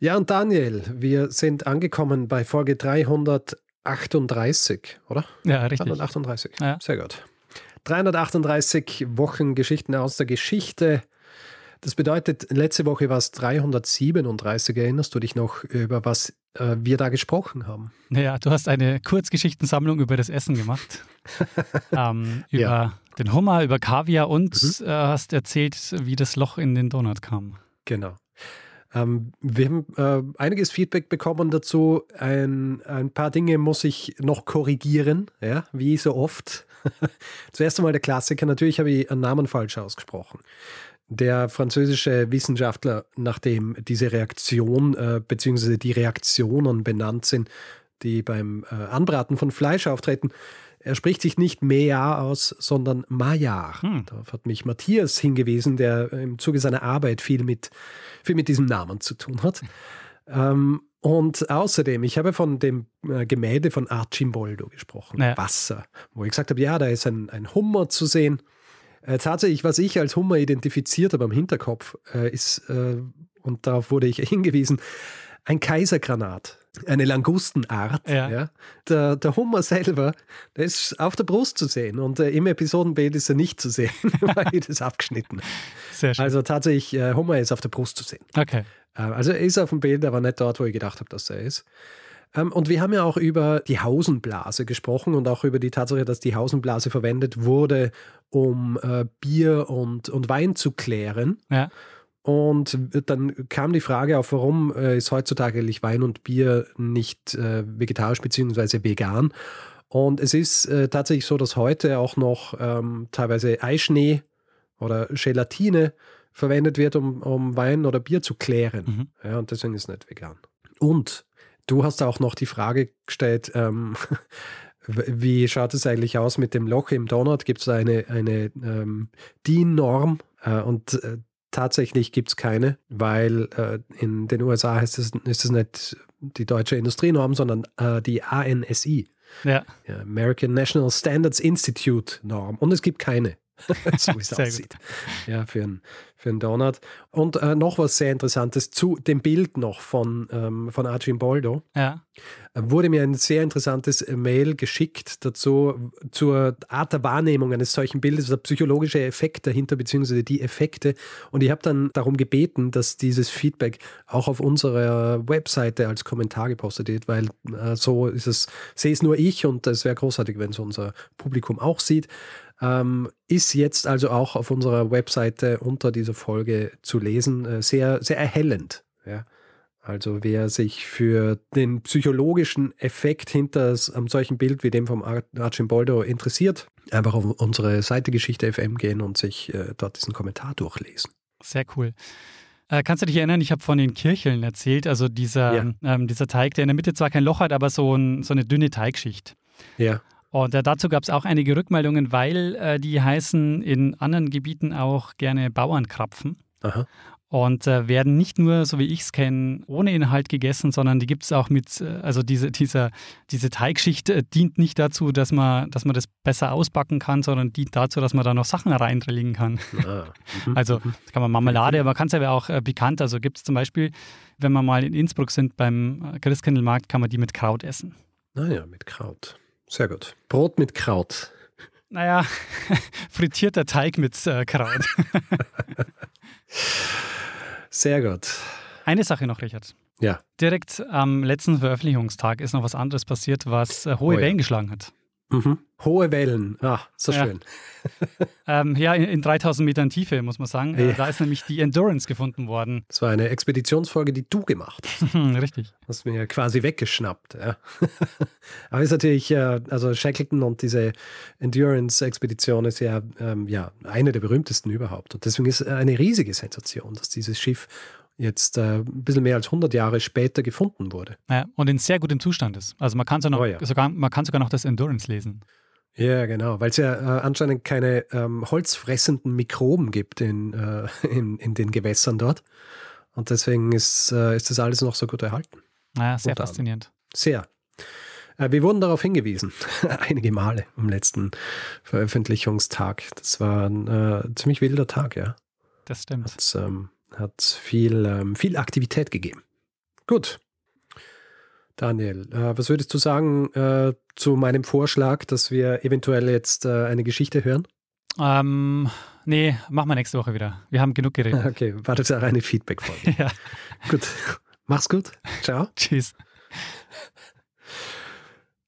Ja, und Daniel, wir sind angekommen bei Folge 338, oder? Ja, richtig. 338. Ja. Sehr gut. 338 Wochen Geschichten aus der Geschichte. Das bedeutet, letzte Woche war es 337. Erinnerst du dich noch, über was äh, wir da gesprochen haben? Naja, du hast eine Kurzgeschichtensammlung über das Essen gemacht. ähm, über ja. den Hummer, über Kaviar und mhm. äh, hast erzählt, wie das Loch in den Donut kam. Genau. Ähm, wir haben äh, einiges Feedback bekommen dazu. Ein, ein paar Dinge muss ich noch korrigieren, ja, wie so oft. Zuerst einmal der Klassiker. Natürlich habe ich einen Namen falsch ausgesprochen. Der französische Wissenschaftler, nachdem diese Reaktion äh, bzw. die Reaktionen benannt sind, die beim äh, Anbraten von Fleisch auftreten, er spricht sich nicht Meja aus, sondern Maillard. Hm. Darauf hat mich Matthias hingewiesen, der im Zuge seiner Arbeit viel mit, viel mit diesem Namen zu tun hat. Ähm, und außerdem, ich habe von dem äh, Gemälde von Archimboldo gesprochen, naja. Wasser, wo ich gesagt habe, ja, da ist ein, ein Hummer zu sehen. Äh, tatsächlich, was ich als Hummer identifiziert habe am Hinterkopf, äh, ist, äh, und darauf wurde ich hingewiesen, ein Kaisergranat eine Langustenart. Ja. ja. Der, der, Hummer selber, der ist auf der Brust zu sehen und äh, im Episodenbild ist er nicht zu sehen, weil das abgeschnitten. Sehr schön. Also tatsächlich, äh, Hummer ist auf der Brust zu sehen. Okay. Äh, also er ist auf dem Bild, aber nicht dort, wo ich gedacht habe, dass er ist. Ähm, und wir haben ja auch über die Hausenblase gesprochen und auch über die Tatsache, dass die Hausenblase verwendet wurde, um äh, Bier und, und Wein zu klären. Ja. Und dann kam die Frage auf, warum äh, ist heutzutage eigentlich Wein und Bier nicht äh, vegetarisch bzw. vegan? Und es ist äh, tatsächlich so, dass heute auch noch ähm, teilweise Eischnee oder Gelatine verwendet wird, um, um Wein oder Bier zu klären. Mhm. Ja, und deswegen ist es nicht vegan. Und du hast auch noch die Frage gestellt, ähm, wie schaut es eigentlich aus mit dem Loch im Donut? Gibt es eine, eine ähm, DIN-Norm? Äh, und äh, Tatsächlich gibt es keine, weil äh, in den USA heißt es, ist es nicht die deutsche Industrienorm, sondern äh, die ANSI. Ja. American National Standards Institute Norm. Und es gibt keine. so wie es aussieht. Gut. Ja, für einen für Donut. Und äh, noch was sehr Interessantes zu dem Bild noch von, ähm, von Archimboldo. Ja. Äh, wurde mir ein sehr interessantes Mail geschickt dazu, zur Art der Wahrnehmung eines solchen Bildes, der psychologische Effekt dahinter, beziehungsweise die Effekte. Und ich habe dann darum gebeten, dass dieses Feedback auch auf unserer Webseite als Kommentar gepostet wird, weil äh, so ist es, sehe es nur ich und es wäre großartig, wenn es unser Publikum auch sieht. Ähm, ist jetzt also auch auf unserer Webseite unter dieser Folge zu lesen. Äh, sehr, sehr erhellend. Ja. Also wer sich für den psychologischen Effekt hinter einem solchen Bild wie dem vom Archimboldo interessiert, einfach auf unsere Seite Geschichte FM gehen und sich äh, dort diesen Kommentar durchlesen. Sehr cool. Äh, kannst du dich erinnern, ich habe von den Kircheln erzählt, also dieser, ja. ähm, dieser Teig, der in der Mitte zwar kein Loch hat, aber so, ein, so eine dünne Teigschicht. Ja. Und äh, dazu gab es auch einige Rückmeldungen, weil äh, die heißen in anderen Gebieten auch gerne Bauernkrapfen. Aha. Und äh, werden nicht nur, so wie ich es kenne, ohne Inhalt gegessen, sondern die gibt es auch mit, äh, also diese, diese, diese Teigschicht äh, dient nicht dazu, dass man, dass man das besser ausbacken kann, sondern dient dazu, dass man da noch Sachen reindrillen kann. Ah. Mhm. Also mhm. kann man Marmelade, aber kann es aber auch äh, pikant. Also gibt es zum Beispiel, wenn wir mal in Innsbruck sind beim Christkindlmarkt, kann man die mit Kraut essen. Naja, mit Kraut. Sehr gut. Brot mit Kraut. Naja, frittierter Teig mit äh, Kraut. Sehr gut. Eine Sache noch, Richard. Ja. Direkt am letzten Veröffentlichungstag ist noch was anderes passiert, was äh, hohe oh, Wellen geschlagen hat. Mhm. Hohe Wellen, ah, so ja. schön. ähm, ja, in, in, 3000 Metern Tiefe, muss man sagen. Ja. Da ist nämlich die Endurance gefunden worden. Das war eine Expeditionsfolge, die du gemacht hast. Richtig. Hast mir quasi weggeschnappt. Ja. Aber ist natürlich, äh, also Shackleton und diese Endurance-Expedition ist ja, ähm, ja eine der berühmtesten überhaupt. Und deswegen ist es eine riesige Sensation, dass dieses Schiff jetzt äh, ein bisschen mehr als 100 Jahre später gefunden wurde. Ja, und in sehr gutem Zustand ist. Also man kann sogar, oh, ja. sogar, man kann sogar noch das Endurance lesen. Ja, genau, weil es ja äh, anscheinend keine ähm, holzfressenden Mikroben gibt in, äh, in, in, den Gewässern dort. Und deswegen ist, äh, ist das alles noch so gut erhalten. Naja, sehr Unter faszinierend. Sehr. Äh, wir wurden darauf hingewiesen, einige Male am letzten Veröffentlichungstag. Das war ein äh, ziemlich wilder Tag, ja. Das stimmt. Hat's, ähm, hat viel, ähm, viel Aktivität gegeben. Gut. Daniel, äh, was würdest du sagen äh, zu meinem Vorschlag, dass wir eventuell jetzt äh, eine Geschichte hören? Ähm, nee, machen wir nächste Woche wieder. Wir haben genug geredet. Okay, war das auch eine Feedback-Folge? ja. Gut. Mach's gut. Ciao. Tschüss.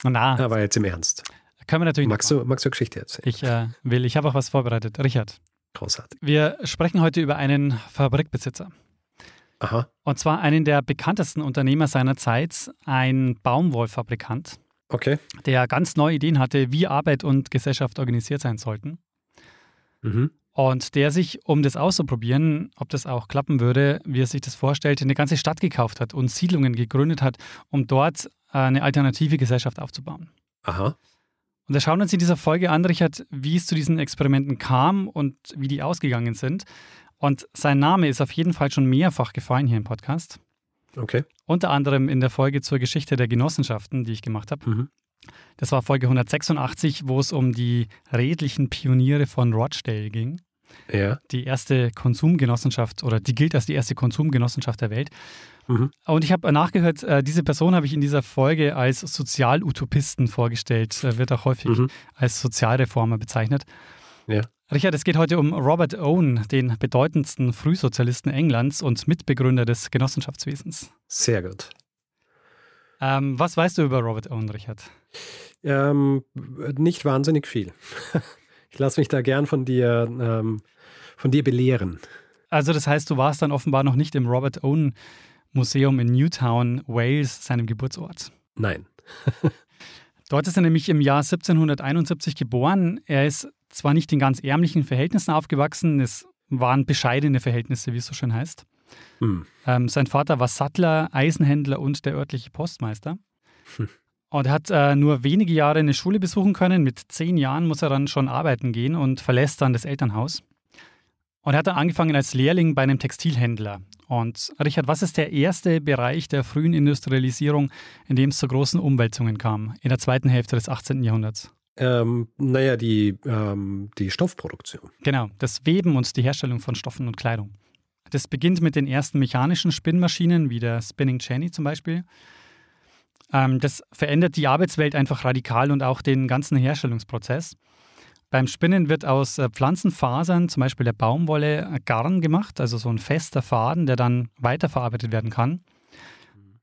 Na, Aber jetzt im Ernst. Können wir natürlich magst, du, magst du Geschichte erzählen? Ich äh, will, ich habe auch was vorbereitet. Richard. Großartig. Wir sprechen heute über einen Fabrikbesitzer. Aha. Und zwar einen der bekanntesten Unternehmer seiner Zeit, ein Baumwollfabrikant. Okay. Der ganz neue Ideen hatte, wie Arbeit und Gesellschaft organisiert sein sollten. Mhm. Und der sich, um das auszuprobieren, ob das auch klappen würde, wie er sich das vorstellte, eine ganze Stadt gekauft hat und Siedlungen gegründet hat, um dort eine alternative Gesellschaft aufzubauen. Aha. Und da schauen wir uns in dieser Folge an, Richard, wie es zu diesen Experimenten kam und wie die ausgegangen sind. Und sein Name ist auf jeden Fall schon mehrfach gefallen hier im Podcast. Okay. Unter anderem in der Folge zur Geschichte der Genossenschaften, die ich gemacht habe. Mhm. Das war Folge 186, wo es um die redlichen Pioniere von Rochdale ging. Ja. Die erste Konsumgenossenschaft oder die gilt als die erste Konsumgenossenschaft der Welt. Mhm. Und ich habe nachgehört, äh, diese Person habe ich in dieser Folge als Sozialutopisten vorgestellt, äh, wird auch häufig mhm. als Sozialreformer bezeichnet. Ja. Richard, es geht heute um Robert Owen, den bedeutendsten Frühsozialisten Englands und Mitbegründer des Genossenschaftswesens. Sehr gut. Ähm, was weißt du über Robert Owen, Richard? Ähm, nicht wahnsinnig viel. ich lasse mich da gern von dir, ähm, von dir belehren. Also das heißt, du warst dann offenbar noch nicht im Robert Owen Museum in Newtown, Wales, seinem Geburtsort. Nein. Dort ist er nämlich im Jahr 1771 geboren. Er ist zwar nicht in ganz ärmlichen Verhältnissen aufgewachsen, es waren bescheidene Verhältnisse, wie es so schön heißt. Hm. Ähm, sein Vater war Sattler, Eisenhändler und der örtliche Postmeister. Hm. Und er hat äh, nur wenige Jahre eine Schule besuchen können. Mit zehn Jahren muss er dann schon arbeiten gehen und verlässt dann das Elternhaus. Und er hat dann angefangen als Lehrling bei einem Textilhändler. Und Richard, was ist der erste Bereich der frühen Industrialisierung, in dem es zu großen Umwälzungen kam, in der zweiten Hälfte des 18. Jahrhunderts? Ähm, naja, die, ähm, die Stoffproduktion. Genau, das Weben und die Herstellung von Stoffen und Kleidung. Das beginnt mit den ersten mechanischen Spinnmaschinen, wie der Spinning Jenny zum Beispiel. Ähm, das verändert die Arbeitswelt einfach radikal und auch den ganzen Herstellungsprozess. Beim Spinnen wird aus äh, Pflanzenfasern, zum Beispiel der Baumwolle, Garn gemacht, also so ein fester Faden, der dann weiterverarbeitet werden kann.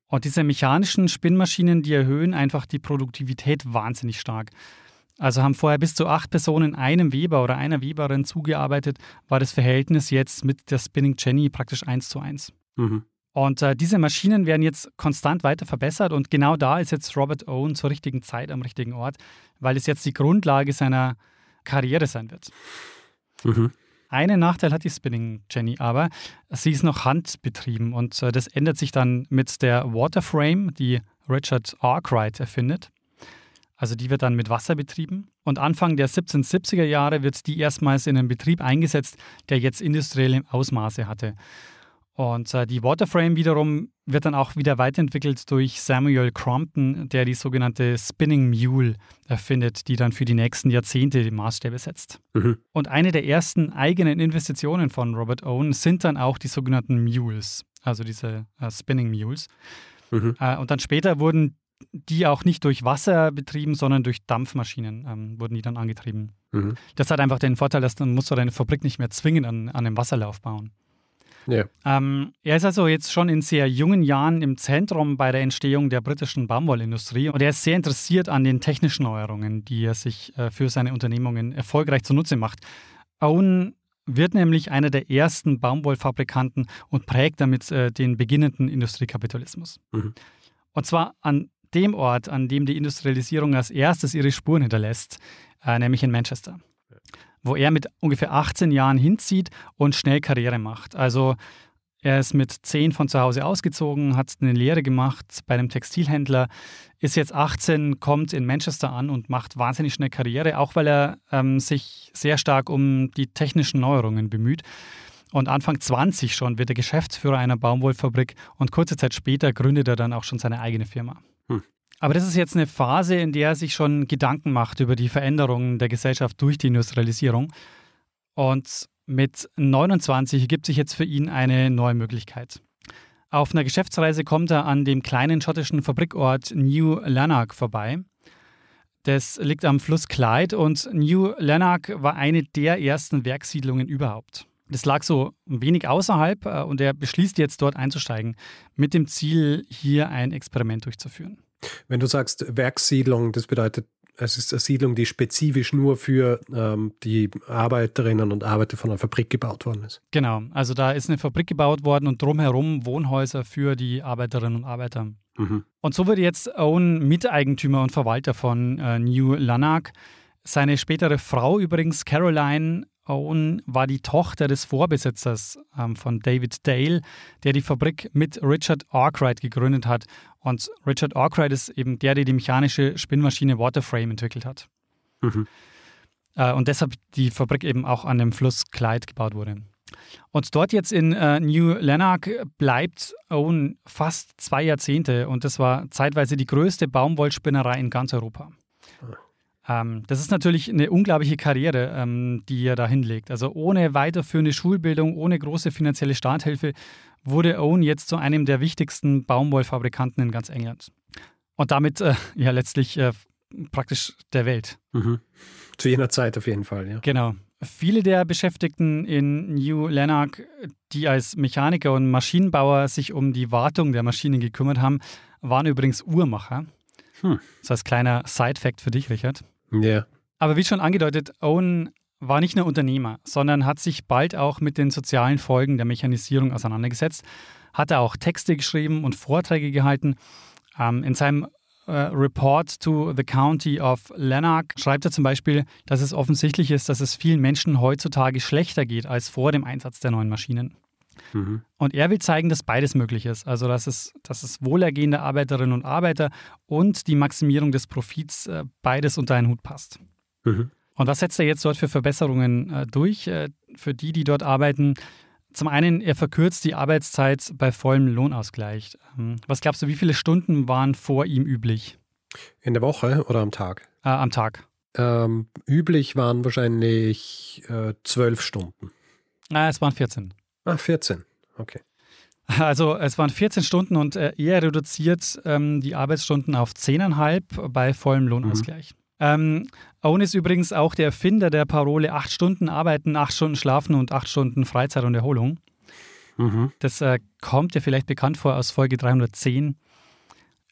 Und diese mechanischen Spinnmaschinen, die erhöhen einfach die Produktivität wahnsinnig stark. Also haben vorher bis zu acht Personen einem Weber oder einer Weberin zugearbeitet, war das Verhältnis jetzt mit der Spinning Jenny praktisch eins zu eins. Mhm. Und äh, diese Maschinen werden jetzt konstant weiter verbessert und genau da ist jetzt Robert Owen zur richtigen Zeit am richtigen Ort, weil es jetzt die Grundlage seiner Karriere sein wird. Mhm. Einen Nachteil hat die Spinning Jenny aber, sie ist noch handbetrieben und äh, das ändert sich dann mit der Waterframe, die Richard Arkwright erfindet. Also die wird dann mit Wasser betrieben und Anfang der 1770er Jahre wird die erstmals in einen Betrieb eingesetzt, der jetzt industrielle Ausmaße hatte. Und äh, die Waterframe wiederum wird dann auch wieder weiterentwickelt durch Samuel Crompton, der die sogenannte Spinning Mule erfindet, die dann für die nächsten Jahrzehnte die Maßstäbe setzt. Mhm. Und eine der ersten eigenen Investitionen von Robert Owen sind dann auch die sogenannten Mules, also diese äh, Spinning Mules. Mhm. Äh, und dann später wurden die auch nicht durch Wasser betrieben, sondern durch Dampfmaschinen ähm, wurden die dann angetrieben. Mhm. Das hat einfach den Vorteil, dass dann musst du deine Fabrik nicht mehr zwingend an, an einem Wasserlauf bauen. Ja. Ähm, er ist also jetzt schon in sehr jungen Jahren im Zentrum bei der Entstehung der britischen Baumwollindustrie und er ist sehr interessiert an den technischen Neuerungen, die er sich äh, für seine Unternehmungen erfolgreich zunutze macht. Owen wird nämlich einer der ersten Baumwollfabrikanten und prägt damit äh, den beginnenden Industriekapitalismus. Mhm. Und zwar an dem Ort, an dem die Industrialisierung als erstes ihre Spuren hinterlässt, äh, nämlich in Manchester wo er mit ungefähr 18 Jahren hinzieht und schnell Karriere macht. Also Er ist mit zehn von zu Hause ausgezogen, hat eine Lehre gemacht bei einem Textilhändler, ist jetzt 18, kommt in Manchester an und macht wahnsinnig schnell Karriere, auch weil er ähm, sich sehr stark um die technischen Neuerungen bemüht. Und Anfang 20 schon wird er Geschäftsführer einer Baumwollfabrik und kurze Zeit später gründet er dann auch schon seine eigene Firma. Hm. Aber das ist jetzt eine Phase, in der er sich schon Gedanken macht über die Veränderungen der Gesellschaft durch die Industrialisierung. Und mit 29 ergibt sich jetzt für ihn eine neue Möglichkeit. Auf einer Geschäftsreise kommt er an dem kleinen schottischen Fabrikort New Lanark vorbei. Das liegt am Fluss Clyde und New Lanark war eine der ersten Werkssiedlungen überhaupt. Das lag so ein wenig außerhalb äh, und er beschließt jetzt dort einzusteigen, mit dem Ziel, hier ein Experiment durchzuführen. Wenn du sagst Werkssiedlung, das bedeutet es ist eine Siedlung, die spezifisch nur für ähm, die Arbeiterinnen und Arbeiter von einer Fabrik gebaut worden ist. Genau, also da ist eine Fabrik gebaut worden und drumherum Wohnhäuser für die Arbeiterinnen und Arbeiter. Mhm. Und so wird jetzt Owen Miteigentümer und Verwalter von äh, New Lanark. Seine spätere Frau übrigens, Caroline Owen, war die Tochter des Vorbesitzers ähm, von David Dale, der die Fabrik mit Richard Arkwright gegründet hat. Und Richard Arkwright ist eben der, der die mechanische Spinnmaschine Waterframe entwickelt hat. Mhm. Äh, und deshalb die Fabrik eben auch an dem Fluss Clyde gebaut wurde. Und dort jetzt in äh, New Lanark bleibt Owen fast zwei Jahrzehnte und das war zeitweise die größte Baumwollspinnerei in ganz Europa. Ähm, das ist natürlich eine unglaubliche Karriere, ähm, die er da hinlegt. Also ohne weiterführende Schulbildung, ohne große finanzielle Starthilfe wurde Owen jetzt zu einem der wichtigsten Baumwollfabrikanten in ganz England. Und damit äh, ja letztlich äh, praktisch der Welt. Mhm. Zu jener Zeit auf jeden Fall, ja. Genau. Viele der Beschäftigten in New Lanark, die als Mechaniker und Maschinenbauer sich um die Wartung der Maschinen gekümmert haben, waren übrigens Uhrmacher. Hm. Das als kleiner Side-Fact für dich, Richard. Ja. Aber wie schon angedeutet, Owen war nicht nur Unternehmer, sondern hat sich bald auch mit den sozialen Folgen der Mechanisierung auseinandergesetzt, hat er auch Texte geschrieben und Vorträge gehalten. Ähm, in seinem äh, Report to the County of Lanark schreibt er zum Beispiel, dass es offensichtlich ist, dass es vielen Menschen heutzutage schlechter geht als vor dem Einsatz der neuen Maschinen. Mhm. Und er will zeigen, dass beides möglich ist. Also, dass es, dass es Wohlergehen der Arbeiterinnen und Arbeiter und die Maximierung des Profits äh, beides unter einen Hut passt. Mhm. Und was setzt er jetzt dort für Verbesserungen äh, durch äh, für die, die dort arbeiten? Zum einen, er verkürzt die Arbeitszeit bei vollem Lohnausgleich. Ähm, was glaubst du, wie viele Stunden waren vor ihm üblich? In der Woche oder am Tag? Äh, am Tag. Ähm, üblich waren wahrscheinlich äh, zwölf Stunden. Ah, es waren 14. Ah, 14. Okay. Also es waren 14 Stunden und äh, er reduziert ähm, die Arbeitsstunden auf 10,5 bei vollem Lohnausgleich. Mhm. Ähm, Owen ist übrigens auch der Erfinder der Parole 8 Stunden arbeiten, 8 Stunden schlafen und 8 Stunden Freizeit und Erholung. Mhm. Das äh, kommt dir vielleicht bekannt vor aus Folge 310.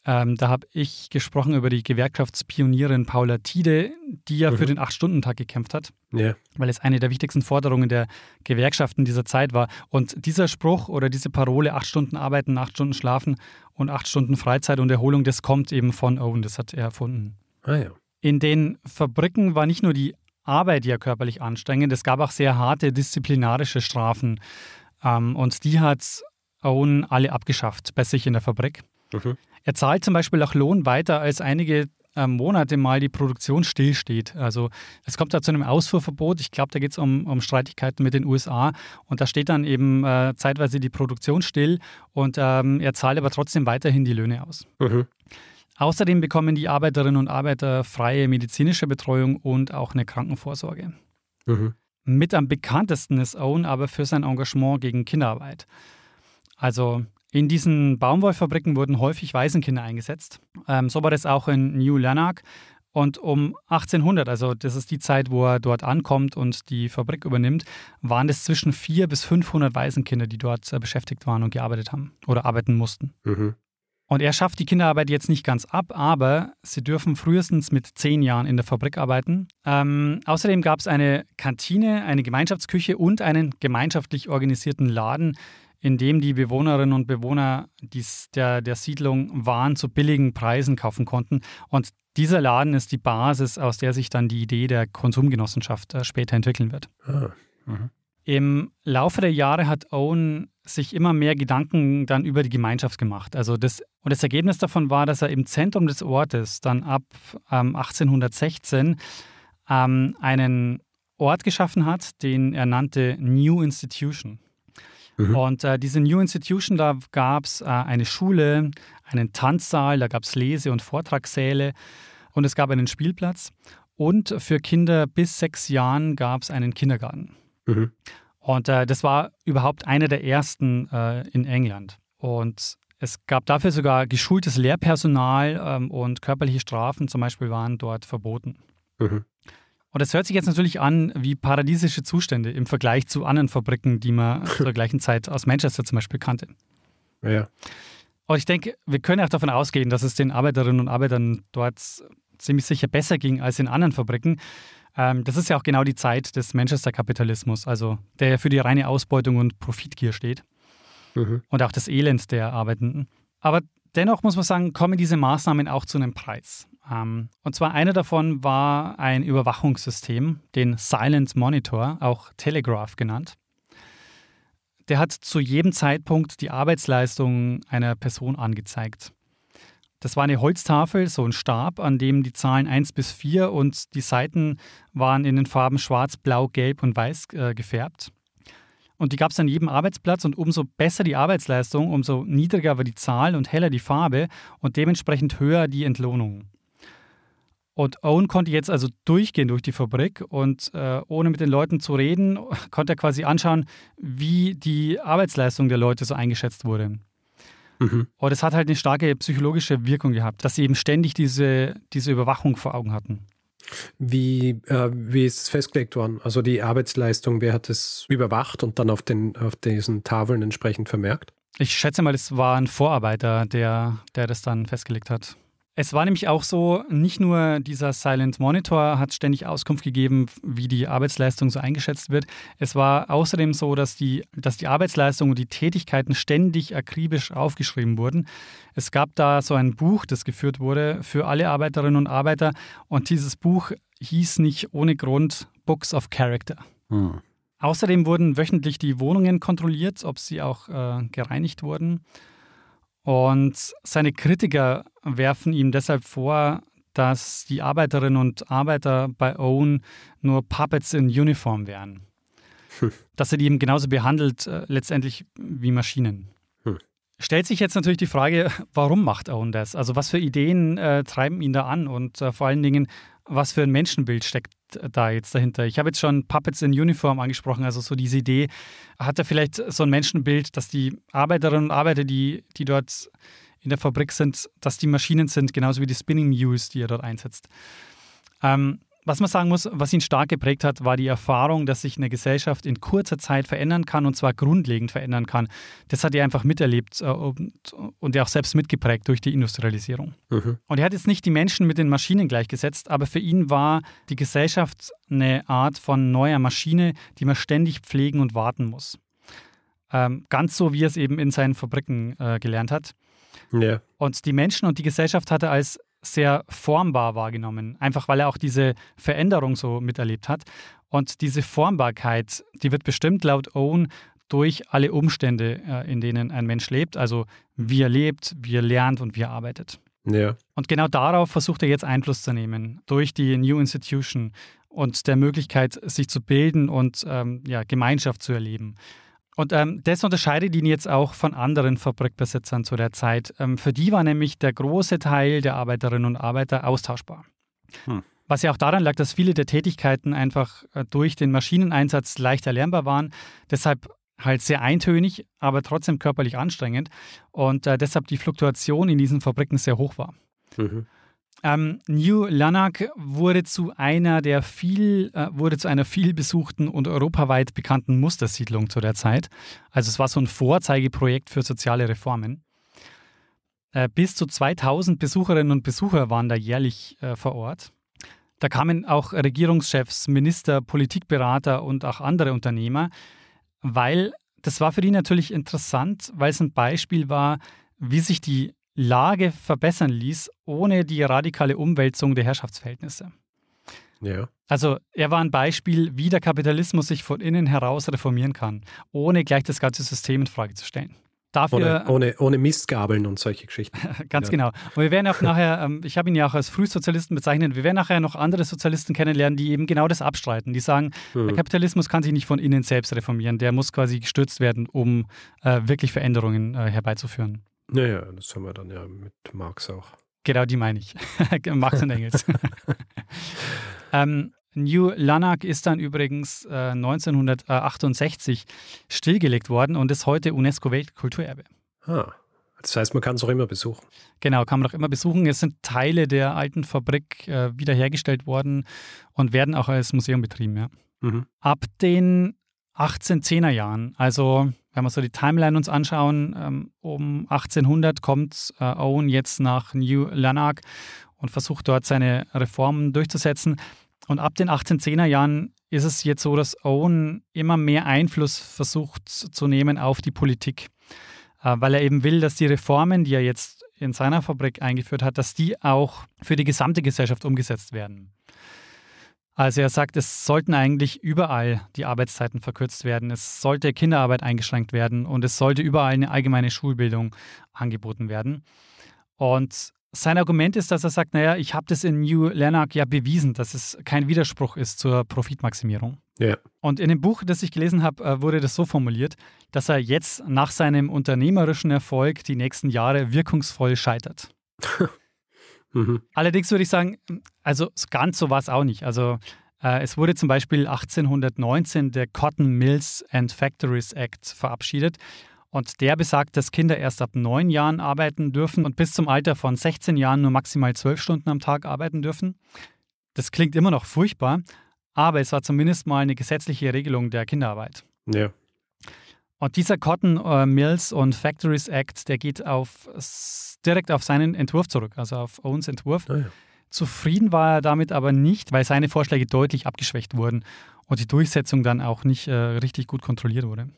Ähm, da habe ich gesprochen über die Gewerkschaftspionierin Paula Tiede, die ja mhm. für den Acht-Stunden-Tag gekämpft hat, ja. weil es eine der wichtigsten Forderungen der Gewerkschaften dieser Zeit war. Und dieser Spruch oder diese Parole, acht Stunden arbeiten, acht Stunden schlafen und acht Stunden Freizeit und Erholung, das kommt eben von Owen, das hat er erfunden. Ah, ja. In den Fabriken war nicht nur die Arbeit ja körperlich anstrengend, es gab auch sehr harte disziplinarische Strafen. Ähm, und die hat Owen alle abgeschafft bei sich in der Fabrik. Mhm. Er zahlt zum Beispiel auch Lohn weiter, als einige äh, Monate mal die Produktion stillsteht. Also es kommt da zu einem Ausfuhrverbot. Ich glaube, da geht es um, um Streitigkeiten mit den USA. Und da steht dann eben äh, zeitweise die Produktion still und ähm, er zahlt aber trotzdem weiterhin die Löhne aus. Mhm. Außerdem bekommen die Arbeiterinnen und Arbeiter freie medizinische Betreuung und auch eine Krankenvorsorge. Mhm. Mit am bekanntesten ist Owen aber für sein Engagement gegen Kinderarbeit. Also in diesen Baumwollfabriken wurden häufig Waisenkinder eingesetzt. Ähm, so war das auch in New Lanark. Und um 1800, also das ist die Zeit, wo er dort ankommt und die Fabrik übernimmt, waren es zwischen 400 bis 500 Waisenkinder, die dort äh, beschäftigt waren und gearbeitet haben oder arbeiten mussten. Mhm. Und er schafft die Kinderarbeit jetzt nicht ganz ab, aber sie dürfen frühestens mit zehn Jahren in der Fabrik arbeiten. Ähm, außerdem gab es eine Kantine, eine Gemeinschaftsküche und einen gemeinschaftlich organisierten Laden, in dem die Bewohnerinnen und Bewohner dies, der, der Siedlung Waren zu billigen Preisen kaufen konnten. Und dieser Laden ist die Basis, aus der sich dann die Idee der Konsumgenossenschaft äh, später entwickeln wird. Ah, mhm. Im Laufe der Jahre hat Owen sich immer mehr Gedanken dann über die Gemeinschaft gemacht. Also das, und das Ergebnis davon war, dass er im Zentrum des Ortes dann ab ähm, 1816 ähm, einen Ort geschaffen hat, den er nannte New Institution. Mhm. Und äh, diese New Institution, da gab es äh, eine Schule, einen Tanzsaal, da gab es Lese- und Vortragssäle und es gab einen Spielplatz. Und für Kinder bis sechs Jahren gab es einen Kindergarten. Mhm. Und äh, das war überhaupt einer der ersten äh, in England. Und es gab dafür sogar geschultes Lehrpersonal ähm, und körperliche Strafen zum Beispiel waren dort verboten. Mhm. Und das hört sich jetzt natürlich an wie paradiesische Zustände im Vergleich zu anderen Fabriken, die man zur gleichen Zeit aus Manchester zum Beispiel kannte. Ja. Und ich denke, wir können auch davon ausgehen, dass es den Arbeiterinnen und Arbeitern dort ziemlich sicher besser ging als in anderen Fabriken. Ähm, das ist ja auch genau die Zeit des Manchester-Kapitalismus, also der ja für die reine Ausbeutung und Profitgier steht. Mhm. Und auch das Elend der Arbeitenden. Aber dennoch muss man sagen, kommen diese Maßnahmen auch zu einem Preis. Ähm, und zwar einer davon war ein Überwachungssystem, den Silent Monitor, auch Telegraph genannt. Der hat zu jedem Zeitpunkt die Arbeitsleistung einer Person angezeigt. Das war eine Holztafel, so ein Stab, an dem die Zahlen 1 bis 4 und die Seiten waren in den Farben schwarz, blau, gelb und weiß äh, gefärbt. Und die gab es an jedem Arbeitsplatz und umso besser die Arbeitsleistung, umso niedriger war die Zahl und heller die Farbe und dementsprechend höher die Entlohnung. Und Owen konnte jetzt also durchgehen durch die Fabrik und äh, ohne mit den Leuten zu reden, konnte er quasi anschauen, wie die Arbeitsleistung der Leute so eingeschätzt wurde. Mhm. Und es hat halt eine starke psychologische Wirkung gehabt, dass sie eben ständig diese, diese Überwachung vor Augen hatten. Wie, äh, wie ist es festgelegt worden? Also die Arbeitsleistung, wer hat es überwacht und dann auf, den, auf diesen Tafeln entsprechend vermerkt? Ich schätze mal, es war ein Vorarbeiter, der, der das dann festgelegt hat. Es war nämlich auch so, nicht nur dieser Silent Monitor hat ständig Auskunft gegeben, wie die Arbeitsleistung so eingeschätzt wird. Es war außerdem so, dass die, dass die Arbeitsleistung und die Tätigkeiten ständig akribisch aufgeschrieben wurden. Es gab da so ein Buch, das geführt wurde für alle Arbeiterinnen und Arbeiter. Und dieses Buch hieß nicht ohne Grund Books of Character. Hm. Außerdem wurden wöchentlich die Wohnungen kontrolliert, ob sie auch äh, gereinigt wurden. Und seine Kritiker werfen ihm deshalb vor, dass die Arbeiterinnen und Arbeiter bei Owen nur Puppets in Uniform wären. Hm. Dass er die eben genauso behandelt, äh, letztendlich wie Maschinen. Hm. Stellt sich jetzt natürlich die Frage, warum macht Owen das? Also was für Ideen äh, treiben ihn da an und äh, vor allen Dingen, was für ein Menschenbild steckt da jetzt dahinter? Ich habe jetzt schon Puppets in Uniform angesprochen, also so diese Idee, hat er vielleicht so ein Menschenbild, dass die Arbeiterinnen und Arbeiter, die, die dort in der Fabrik sind, dass die Maschinen sind, genauso wie die Spinning Mules, die er dort einsetzt. Ähm, was man sagen muss, was ihn stark geprägt hat, war die Erfahrung, dass sich eine Gesellschaft in kurzer Zeit verändern kann und zwar grundlegend verändern kann. Das hat er einfach miterlebt äh, und, und er auch selbst mitgeprägt durch die Industrialisierung. Mhm. Und er hat jetzt nicht die Menschen mit den Maschinen gleichgesetzt, aber für ihn war die Gesellschaft eine Art von neuer Maschine, die man ständig pflegen und warten muss. Ähm, ganz so, wie er es eben in seinen Fabriken äh, gelernt hat. Ja. Und die Menschen und die Gesellschaft hat er als sehr formbar wahrgenommen, einfach weil er auch diese Veränderung so miterlebt hat. Und diese Formbarkeit, die wird bestimmt laut Owen durch alle Umstände, äh, in denen ein Mensch lebt, also wie er lebt, wie er lernt und wie er arbeitet. Ja. Und genau darauf versucht er jetzt Einfluss zu nehmen, durch die New Institution und der Möglichkeit, sich zu bilden und ähm, ja, Gemeinschaft zu erleben. Und ähm, das unterscheidet ihn jetzt auch von anderen Fabrikbesitzern zu der Zeit. Ähm, für die war nämlich der große Teil der Arbeiterinnen und Arbeiter austauschbar. Hm. Was ja auch daran lag, dass viele der Tätigkeiten einfach äh, durch den Maschineneinsatz leicht erlernbar waren. Deshalb halt sehr eintönig, aber trotzdem körperlich anstrengend. Und äh, deshalb die Fluktuation in diesen Fabriken sehr hoch war. Mhm. Ähm, New Lanark wurde zu einer der viel, äh, wurde zu einer viel besuchten und europaweit bekannten Mustersiedlung zu der Zeit. Also es war so ein Vorzeigeprojekt für soziale Reformen. Äh, bis zu 2000 Besucherinnen und Besucher waren da jährlich äh, vor Ort. Da kamen auch Regierungschefs, Minister, Politikberater und auch andere Unternehmer, weil das war für die natürlich interessant, weil es ein Beispiel war, wie sich die Lage verbessern ließ, ohne die radikale Umwälzung der Herrschaftsverhältnisse. Ja. Also er war ein Beispiel, wie der Kapitalismus sich von innen heraus reformieren kann, ohne gleich das ganze System in Frage zu stellen. Dafür, ohne, ohne, ohne Mistgabeln und solche Geschichten. Ganz ja. genau. Und wir werden auch nachher, ähm, ich habe ihn ja auch als Frühsozialisten bezeichnet, wir werden nachher noch andere Sozialisten kennenlernen, die eben genau das abstreiten. Die sagen, hm. der Kapitalismus kann sich nicht von innen selbst reformieren, der muss quasi gestürzt werden, um äh, wirklich Veränderungen äh, herbeizuführen. Naja, das haben wir dann ja mit Marx auch. Genau, die meine ich. Marx und Engels. ähm, New Lanark ist dann übrigens äh, 1968 stillgelegt worden und ist heute UNESCO-Weltkulturerbe. Ah, das heißt, man kann es auch immer besuchen. Genau, kann man auch immer besuchen. Es sind Teile der alten Fabrik äh, wiederhergestellt worden und werden auch als Museum betrieben. Ja. Mhm. Ab den 1810er Jahren, also wenn wir so die Timeline uns anschauen, ähm, um 1800 kommt äh, Owen jetzt nach New Lanark und versucht dort seine Reformen durchzusetzen. Und ab den 1810er Jahren ist es jetzt so, dass Owen immer mehr Einfluss versucht zu nehmen auf die Politik, äh, weil er eben will, dass die Reformen, die er jetzt in seiner Fabrik eingeführt hat, dass die auch für die gesamte Gesellschaft umgesetzt werden. Also er sagt, es sollten eigentlich überall die Arbeitszeiten verkürzt werden, es sollte Kinderarbeit eingeschränkt werden und es sollte überall eine allgemeine Schulbildung angeboten werden. Und sein Argument ist, dass er sagt, naja, ich habe das in New Lanark ja bewiesen, dass es kein Widerspruch ist zur Profitmaximierung. Ja. Und in dem Buch, das ich gelesen habe, äh, wurde das so formuliert, dass er jetzt nach seinem unternehmerischen Erfolg die nächsten Jahre wirkungsvoll scheitert. mhm. Allerdings würde ich sagen, also ganz so war es auch nicht. Also äh, es wurde zum Beispiel 1819 der Cotton Mills and Factories Act verabschiedet. Und der besagt, dass Kinder erst ab neun Jahren arbeiten dürfen und bis zum Alter von 16 Jahren nur maximal zwölf Stunden am Tag arbeiten dürfen. Das klingt immer noch furchtbar, aber es war zumindest mal eine gesetzliche Regelung der Kinderarbeit. Ja. Und dieser Cotton äh, Mills und Factories Act, der geht auf, direkt auf seinen Entwurf zurück, also auf Owens Entwurf. Oh ja. Zufrieden war er damit aber nicht, weil seine Vorschläge deutlich abgeschwächt wurden und die Durchsetzung dann auch nicht äh, richtig gut kontrolliert wurde.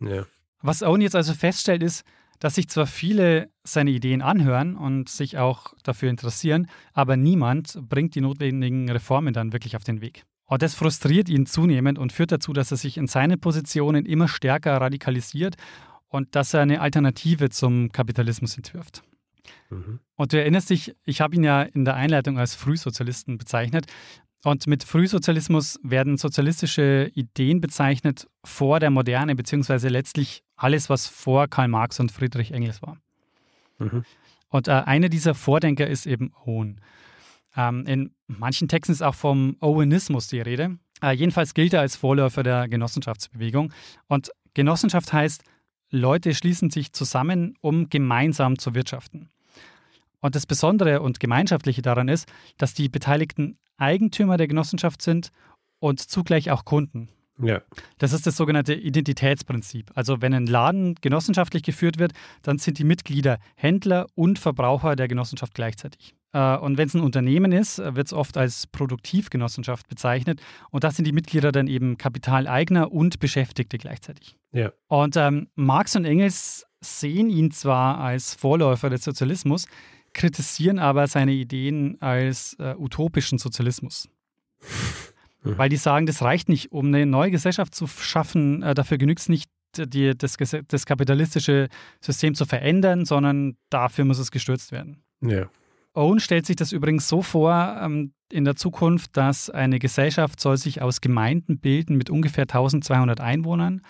Ja. Was Owen jetzt also feststellt, ist, dass sich zwar viele seine Ideen anhören und sich auch dafür interessieren, aber niemand bringt die notwendigen Reformen dann wirklich auf den Weg. Und das frustriert ihn zunehmend und führt dazu, dass er sich in seinen Positionen immer stärker radikalisiert und dass er eine Alternative zum Kapitalismus entwirft. Mhm. Und du erinnerst dich, ich habe ihn ja in der Einleitung als Frühsozialisten bezeichnet. Und mit Frühsozialismus werden sozialistische Ideen bezeichnet vor der Moderne, beziehungsweise letztlich alles, was vor Karl Marx und Friedrich Engels war. Mhm. Und äh, einer dieser Vordenker ist eben Owen. Ähm, in manchen Texten ist auch vom Owenismus die Rede. Äh, jedenfalls gilt er als Vorläufer der Genossenschaftsbewegung. Und Genossenschaft heißt, Leute schließen sich zusammen, um gemeinsam zu wirtschaften. Und das Besondere und Gemeinschaftliche daran ist, dass die Beteiligten Eigentümer der Genossenschaft sind und zugleich auch Kunden. Ja. Das ist das sogenannte Identitätsprinzip. Also wenn ein Laden genossenschaftlich geführt wird, dann sind die Mitglieder Händler und Verbraucher der Genossenschaft gleichzeitig. Äh, und wenn es ein Unternehmen ist, wird es oft als Produktivgenossenschaft bezeichnet. Und das sind die Mitglieder dann eben Kapitaleigner und Beschäftigte gleichzeitig. Ja. Und ähm, Marx und Engels sehen ihn zwar als Vorläufer des Sozialismus, kritisieren aber seine Ideen als äh, utopischen Sozialismus. Mhm. Weil die sagen, das reicht nicht, um eine neue Gesellschaft zu schaffen. Äh, dafür genügt es nicht, die, das, das kapitalistische System zu verändern, sondern dafür muss es gestürzt werden. Ja. Owen stellt sich das übrigens so vor ähm, in der Zukunft, dass eine Gesellschaft soll sich aus Gemeinden bilden mit ungefähr 1200 Einwohnern,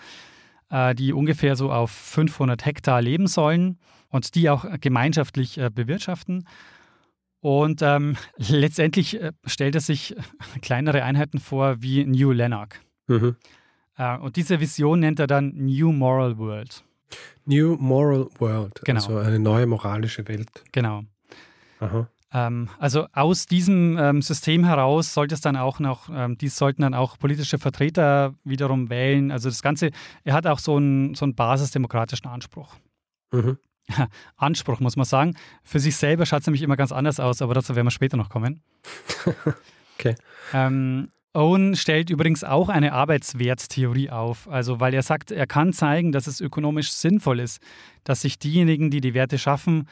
äh, die ungefähr so auf 500 Hektar leben sollen und die auch gemeinschaftlich äh, bewirtschaften. Und ähm, letztendlich äh, stellt er sich kleinere Einheiten vor wie New Lanark. Mhm. Äh, und diese Vision nennt er dann New Moral World. New Moral World, genau. also eine neue moralische Welt. Genau. Ähm, also aus diesem ähm, System heraus sollte es dann auch noch, ähm, die sollten dann auch politische Vertreter wiederum wählen. Also das Ganze, er hat auch so einen, so einen basisdemokratischen Anspruch. Mhm. Anspruch, muss man sagen. Für sich selber schaut es nämlich immer ganz anders aus, aber dazu werden wir später noch kommen. okay. Ähm, Owen stellt übrigens auch eine Arbeitswerttheorie auf, also weil er sagt, er kann zeigen, dass es ökonomisch sinnvoll ist, dass sich diejenigen, die die Werte schaffen,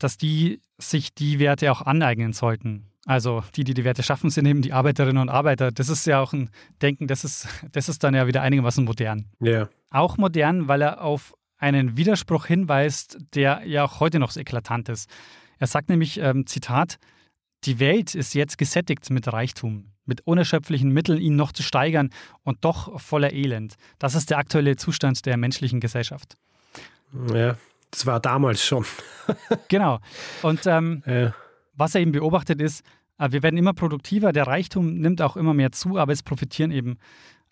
dass die sich die Werte auch aneignen sollten. Also die, die die Werte schaffen, sind eben die Arbeiterinnen und Arbeiter. Das ist ja auch ein Denken, das ist, das ist dann ja wieder einigermaßen modern. Ja. Auch modern, weil er auf einen Widerspruch hinweist, der ja auch heute noch so eklatant ist. Er sagt nämlich, ähm, Zitat, die Welt ist jetzt gesättigt mit Reichtum, mit unerschöpflichen Mitteln, ihn noch zu steigern und doch voller Elend. Das ist der aktuelle Zustand der menschlichen Gesellschaft. Ja, das war damals schon. genau. Und ähm, ja. was er eben beobachtet ist, äh, wir werden immer produktiver, der Reichtum nimmt auch immer mehr zu, aber es profitieren eben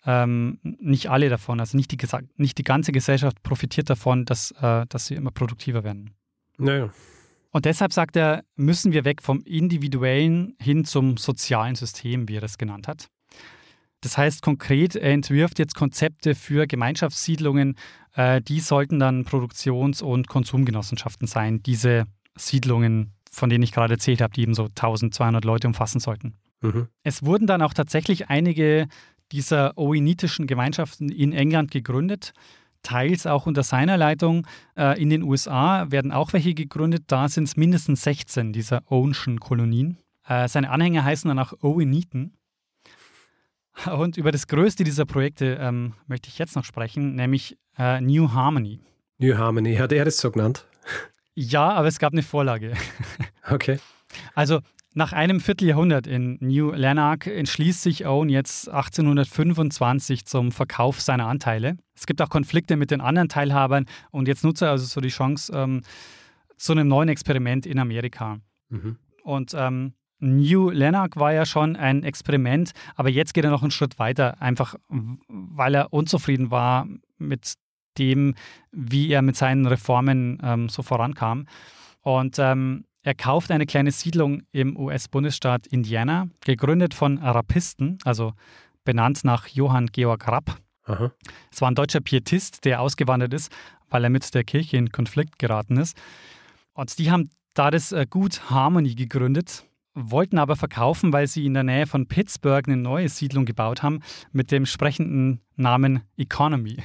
ähm, nicht alle davon. Also nicht die, nicht die ganze Gesellschaft profitiert davon, dass, äh, dass sie immer produktiver werden. Naja. Und deshalb sagt er, müssen wir weg vom individuellen hin zum sozialen System, wie er das genannt hat. Das heißt konkret, er entwirft jetzt Konzepte für Gemeinschaftssiedlungen, äh, die sollten dann Produktions- und Konsumgenossenschaften sein, diese Siedlungen, von denen ich gerade erzählt habe, die eben so 1200 Leute umfassen sollten. Mhm. Es wurden dann auch tatsächlich einige dieser oinitischen Gemeinschaften in England gegründet, teils auch unter seiner Leitung. Äh, in den USA werden auch welche gegründet, da sind es mindestens 16 dieser Owenschen Kolonien. Äh, seine Anhänger heißen dann auch Oweniten. Und über das größte dieser Projekte ähm, möchte ich jetzt noch sprechen, nämlich äh, New Harmony. New Harmony, hat er das so genannt? Ja, aber es gab eine Vorlage. Okay. Also nach einem Vierteljahrhundert in New Lanark entschließt sich Owen jetzt 1825 zum Verkauf seiner Anteile. Es gibt auch Konflikte mit den anderen Teilhabern und jetzt nutzt er also so die Chance ähm, zu einem neuen Experiment in Amerika. Mhm. Und ähm, New Lanark war ja schon ein Experiment, aber jetzt geht er noch einen Schritt weiter, einfach weil er unzufrieden war mit dem, wie er mit seinen Reformen ähm, so vorankam. Und ähm, er kauft eine kleine Siedlung im US-Bundesstaat Indiana, gegründet von Rappisten, also benannt nach Johann Georg Rapp. Aha. Es war ein deutscher Pietist, der ausgewandert ist, weil er mit der Kirche in Konflikt geraten ist. Und die haben da das äh, Gut Harmony gegründet, wollten aber verkaufen, weil sie in der Nähe von Pittsburgh eine neue Siedlung gebaut haben mit dem sprechenden Namen Economy.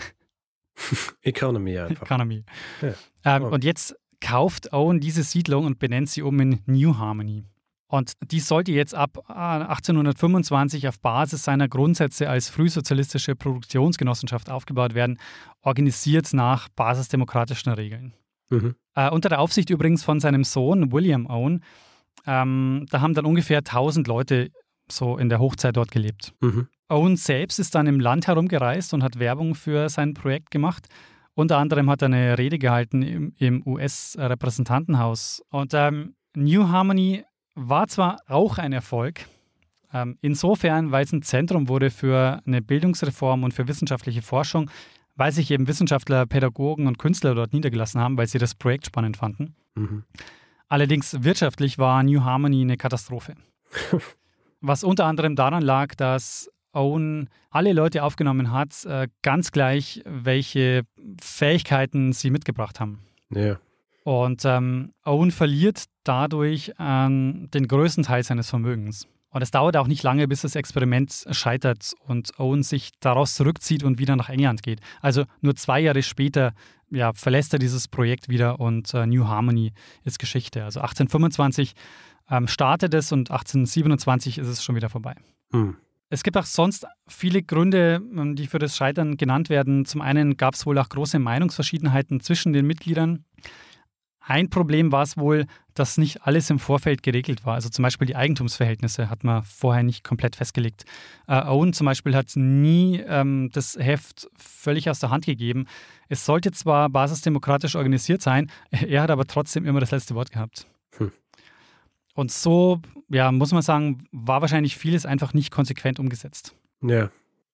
Economy einfach. Economy. Ja. Ähm, oh. Und jetzt kauft Owen diese Siedlung und benennt sie um in New Harmony. Und die sollte jetzt ab 1825 äh, auf Basis seiner Grundsätze als frühsozialistische Produktionsgenossenschaft aufgebaut werden, organisiert nach basisdemokratischen Regeln. Mhm. Äh, unter der Aufsicht übrigens von seinem Sohn William Owen. Ähm, da haben dann ungefähr 1000 Leute so in der Hochzeit dort gelebt. Mhm. Owen selbst ist dann im Land herumgereist und hat Werbung für sein Projekt gemacht. Unter anderem hat er eine Rede gehalten im, im US-Repräsentantenhaus. Und ähm, New Harmony war zwar auch ein Erfolg, ähm, insofern, weil es ein Zentrum wurde für eine Bildungsreform und für wissenschaftliche Forschung, weil sich eben Wissenschaftler, Pädagogen und Künstler dort niedergelassen haben, weil sie das Projekt spannend fanden. Mhm. Allerdings wirtschaftlich war New Harmony eine Katastrophe. Was unter anderem daran lag, dass Owen alle Leute aufgenommen hat, äh, ganz gleich, welche Fähigkeiten sie mitgebracht haben. Ja. Und ähm, Owen verliert dadurch ähm, den größten Teil seines Vermögens. Und es dauert auch nicht lange, bis das Experiment scheitert und Owen sich daraus zurückzieht und wieder nach England geht. Also nur zwei Jahre später ja, verlässt er dieses Projekt wieder und äh, New Harmony ist Geschichte. Also 1825 ähm, startet es und 1827 ist es schon wieder vorbei. Hm. Es gibt auch sonst viele Gründe, ähm, die für das Scheitern genannt werden. Zum einen gab es wohl auch große Meinungsverschiedenheiten zwischen den Mitgliedern. Ein Problem war es wohl, dass nicht alles im Vorfeld geregelt war. Also zum Beispiel die Eigentumsverhältnisse hat man vorher nicht komplett festgelegt. Äh, Owen zum Beispiel hat nie ähm, das Heft völlig aus der Hand gegeben. Es sollte zwar basisdemokratisch organisiert sein, er hat aber trotzdem immer das letzte Wort gehabt. Hm. Und so, ja, muss man sagen, war wahrscheinlich vieles einfach nicht konsequent umgesetzt. Ja.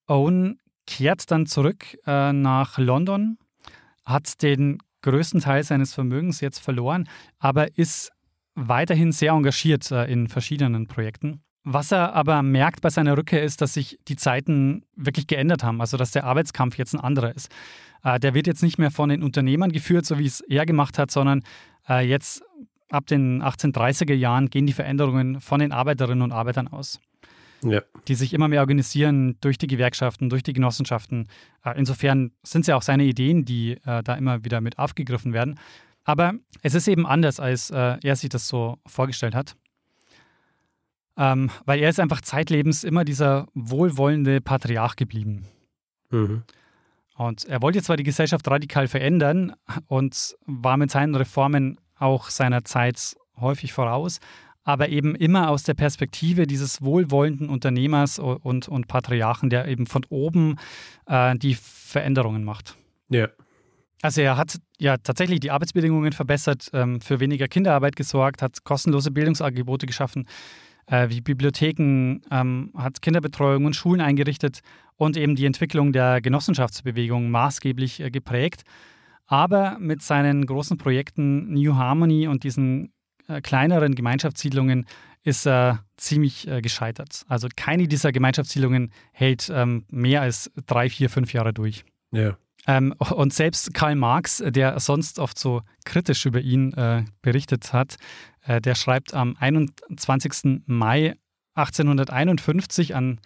Owen kehrt dann zurück äh, nach London, hat den größten Teil seines Vermögens jetzt verloren, aber ist weiterhin sehr engagiert äh, in verschiedenen Projekten. Was er aber merkt bei seiner Rückkehr ist, dass sich die Zeiten wirklich geändert haben, also dass der Arbeitskampf jetzt ein anderer ist. Äh, der wird jetzt nicht mehr von den Unternehmern geführt, so wie es er gemacht hat, sondern äh, jetzt ab den 1830er Jahren gehen die Veränderungen von den Arbeiterinnen und Arbeitern aus. Ja. Die sich immer mehr organisieren durch die Gewerkschaften, durch die Genossenschaften. Äh, insofern sind es ja auch seine Ideen, die äh, da immer wieder mit aufgegriffen werden. Aber es ist eben anders, als äh, er sich das so vorgestellt hat. ähm, weil er ist einfach zeitlebens immer dieser wohlwollende Patriarch geblieben. Mhm. Und er wollte zwar die Gesellschaft radikal verändern und war mit seinen Reformen auch seiner Zeit häufig voraus, aber eben immer aus der Perspektive dieses wohlwollenden Unternehmers und, und Patriarchen, der eben von oben äh, die Veränderungen macht. Ja. Also er hat ja tatsächlich die Arbeitsbedingungen verbessert, ähm, für weniger Kinderarbeit gesorgt, hat kostenlose Bildungsangebote geschaffen, äh, wie Bibliotheken, ähm, hat Kinderbetreuung und Schulen eingerichtet und eben die Entwicklung der Genossenschaftsbewegung maßgeblich äh, geprägt. Aber mit seinen großen Projekten New Harmony und diesen äh, kleineren Gemeinschaftssiedlungen ist er ziemlich äh, gescheitert. Also keine dieser Gemeinschaftssiedlungen hält ähm, mehr als drei, vier, fünf Jahre durch. Ja. Ähm, und selbst Karl Marx, der sonst oft so kritisch über ihn äh, berichtet hat, äh, der schreibt am 21. Mai 1851 an,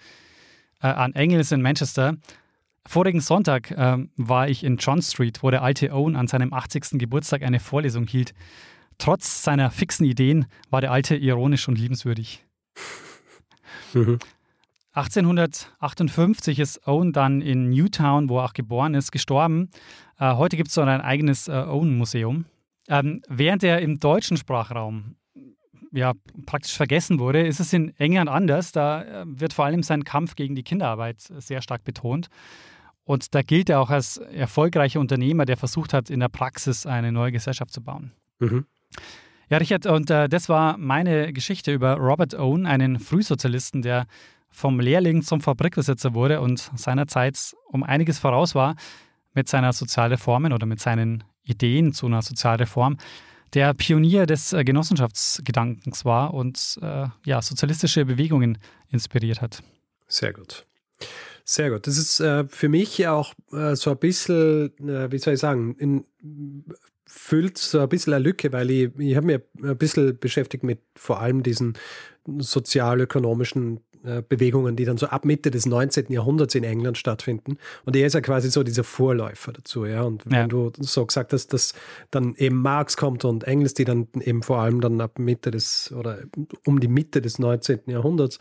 äh, an Engels in Manchester, Vorigen Sonntag äh, war ich in John Street, wo der alte Owen an seinem 80. Geburtstag eine Vorlesung hielt. Trotz seiner fixen Ideen war der Alte ironisch und liebenswürdig. Mhm. 1858 ist Owen dann in Newtown, wo er auch geboren ist, gestorben. Äh, heute gibt es so ein eigenes äh, Owen-Museum. Ähm, während er im deutschen Sprachraum ja, praktisch vergessen wurde, ist es in England anders. Da äh, wird vor allem sein Kampf gegen die Kinderarbeit sehr stark betont. Und da gilt er auch als erfolgreicher Unternehmer, der versucht hat, in der Praxis eine neue Gesellschaft zu bauen. Mhm. Ja, Richard, und äh, das war meine Geschichte über Robert Owen, einen Frühsozialisten, der vom Lehrling zum Fabrikbesitzer wurde und seinerzeit um einiges voraus war mit seiner Sozialreformen oder mit seinen Ideen zu einer Sozialreform der Pionier des äh, Genossenschaftsgedankens war und äh, ja, sozialistische Bewegungen inspiriert hat. Sehr gut. Sehr gut. Das ist äh, für mich auch äh, so ein bisschen, äh, wie soll ich sagen, in, füllt so ein bisschen eine Lücke, weil ich, ich habe mich ein bisschen beschäftigt mit vor allem diesen sozialökonomischen äh, Bewegungen, die dann so ab Mitte des 19. Jahrhunderts in England stattfinden. Und er ist ja quasi so dieser Vorläufer dazu, ja. Und wenn ja. du so gesagt hast, dass dann eben Marx kommt und Engels, die dann eben vor allem dann ab Mitte des oder um die Mitte des 19. Jahrhunderts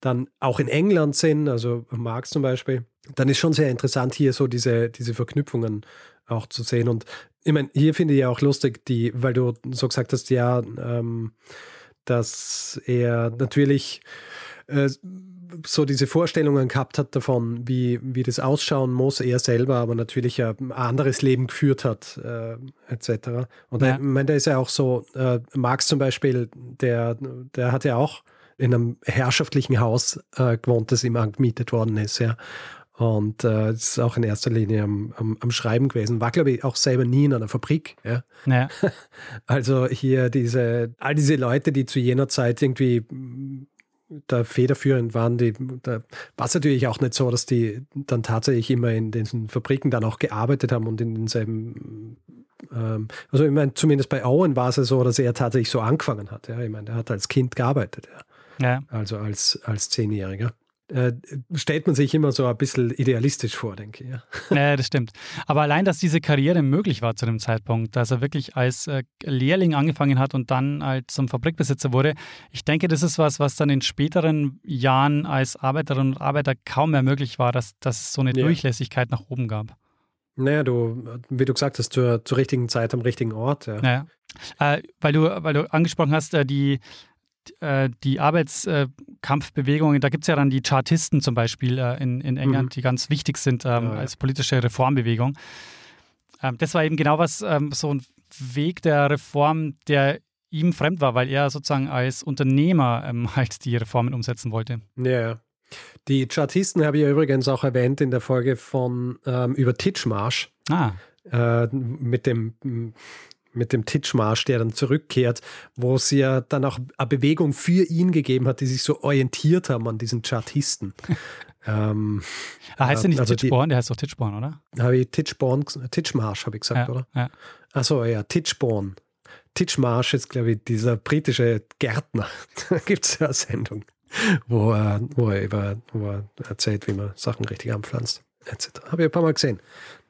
dann auch in England sind, also Marx zum Beispiel, dann ist schon sehr interessant, hier so diese, diese Verknüpfungen auch zu sehen. Und ich meine, hier finde ich ja auch lustig, die, weil du so gesagt hast, ja, ähm, dass er natürlich äh, so diese Vorstellungen gehabt hat davon, wie, wie das ausschauen muss, er selber aber natürlich ein anderes Leben geführt hat, äh, etc. Und ja. ich meine, da ist ja auch so, äh, Marx zum Beispiel, der, der hat ja auch in einem herrschaftlichen Haus äh, gewohnt, das ihm angemietet worden ist, ja. Und äh, ist auch in erster Linie am, am, am, Schreiben gewesen. War, glaube ich, auch selber nie in einer Fabrik. Ja? ja. Also hier diese, all diese Leute, die zu jener Zeit irgendwie da federführend waren, die, da war es natürlich auch nicht so, dass die dann tatsächlich immer in diesen Fabriken dann auch gearbeitet haben und in denselben, ähm, also ich meine, zumindest bei Owen war es ja so, dass er tatsächlich so angefangen hat. Ja, ich meine, er hat als Kind gearbeitet, ja. ja. Also als, als Zehnjähriger äh, stellt man sich immer so ein bisschen idealistisch vor, denke ich. Ja. ja, das stimmt. Aber allein, dass diese Karriere möglich war zu dem Zeitpunkt, dass er wirklich als äh, Lehrling angefangen hat und dann halt zum Fabrikbesitzer wurde, ich denke, das ist was, was dann in späteren Jahren als Arbeiterinnen und Arbeiter kaum mehr möglich war, dass, dass es so eine ja. Durchlässigkeit nach oben gab. Naja, du, wie du gesagt hast, zur, zur richtigen Zeit am richtigen Ort. Ja. Naja. Äh, weil, du, weil du angesprochen hast, äh, die, äh, die Arbeitskampfbewegungen, da gibt es ja dann die Chartisten zum Beispiel äh, in, in England, mhm. die ganz wichtig sind ähm, ja, ja. als politische Reformbewegung. Ähm, das war eben genau was, ähm, so ein Weg der Reform, der ihm fremd war, weil er sozusagen als Unternehmer ähm, halt die Reformen umsetzen wollte. Ja, die Chartisten habe ich ja übrigens auch erwähnt in der Folge von ähm, über Titchmarsh. Ah. Äh, mit dem mit dem Titchmarsch, der dann zurückkehrt, wo es ja dann auch eine Bewegung für ihn gegeben hat, die sich so orientiert haben an diesen Chartisten. ähm, ah, heißt der nicht also Titchborn? Der heißt doch Titchborn, oder? Habe ich Titchborn, Titchmarsch habe ich gesagt, ja, oder? Ja. Achso, ja, Titchborn. Titchmarsch ist, glaube ich, dieser britische Gärtner. da gibt es ja eine Sendung, wo er, wo, er über, wo er erzählt, wie man Sachen richtig anpflanzt, etc. Habe ich ein paar Mal gesehen.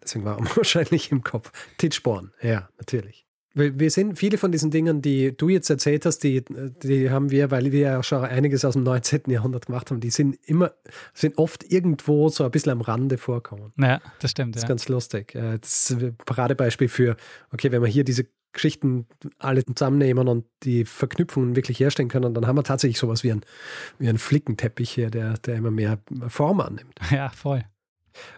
Deswegen war er wahrscheinlich im Kopf. Titchborn, ja, natürlich. Wir sind viele von diesen Dingen, die du jetzt erzählt hast, die, die haben wir, weil wir ja schon einiges aus dem 19. Jahrhundert gemacht haben, die sind immer, sind oft irgendwo so ein bisschen am Rande vorkommen. Ja, das stimmt. Das ist ja. ganz lustig. Äh, das ist ein Paradebeispiel für, okay, wenn wir hier diese Geschichten alle zusammennehmen und die Verknüpfungen wirklich herstellen können, dann haben wir tatsächlich sowas wie ein, wie ein Flickenteppich hier, der, der immer mehr Form annimmt. Ja, voll.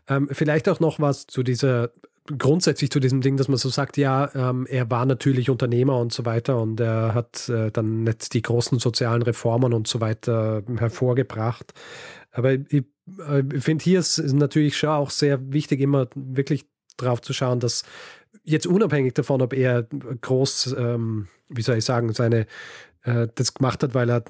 Ähm, vielleicht auch noch was zu dieser grundsätzlich zu diesem Ding, dass man so sagt, ja, ähm, er war natürlich Unternehmer und so weiter und er hat äh, dann nicht die großen sozialen Reformen und so weiter hervorgebracht. Aber ich, äh, ich finde, hier ist natürlich schon auch sehr wichtig, immer wirklich drauf zu schauen, dass jetzt unabhängig davon, ob er groß, ähm, wie soll ich sagen, seine äh, das gemacht hat, weil er